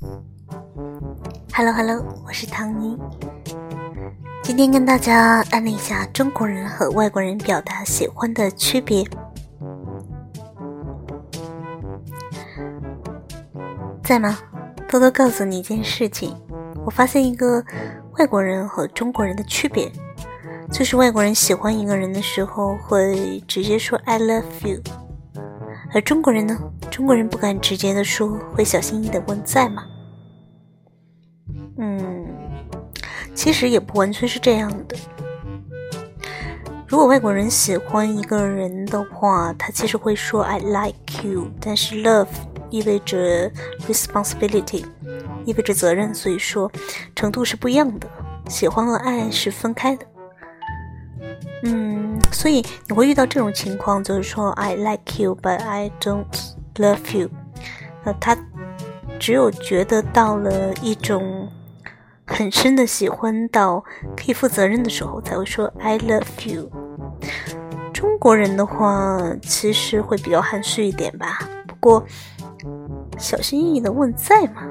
Hello Hello，我是唐尼。今天跟大家安利一下中国人和外国人表达喜欢的区别。在吗？偷偷告诉你一件事情，我发现一个外国人和中国人的区别，就是外国人喜欢一个人的时候会直接说 “I love you”，而中国人呢，中国人不敢直接的说，会小心翼翼的问在吗？嗯，其实也不完全是这样的。如果外国人喜欢一个人的话，他其实会说 "I like you"，但是 "love" 意味着 responsibility，意味着责任，所以说程度是不一样的。喜欢和爱是分开的。嗯，所以你会遇到这种情况，就是说 "I like you, but I don't love you"，那他只有觉得到了一种。很深的喜欢到可以负责任的时候，才会说 I love you。中国人的话，其实会比较含蓄一点吧。不过，小心翼翼的问在吗？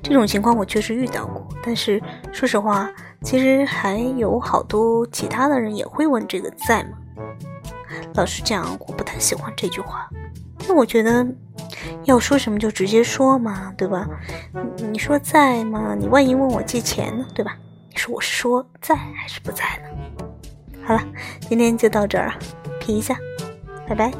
这种情况我确实遇到过。但是说实话，其实还有好多其他的人也会问这个在吗？老实讲，我不太喜欢这句话，因为我觉得。要说什么就直接说嘛，对吧？你说在吗？你万一问我借钱呢，对吧？你说我是说在还是不在呢？好了，今天就到这儿，皮一下，拜拜。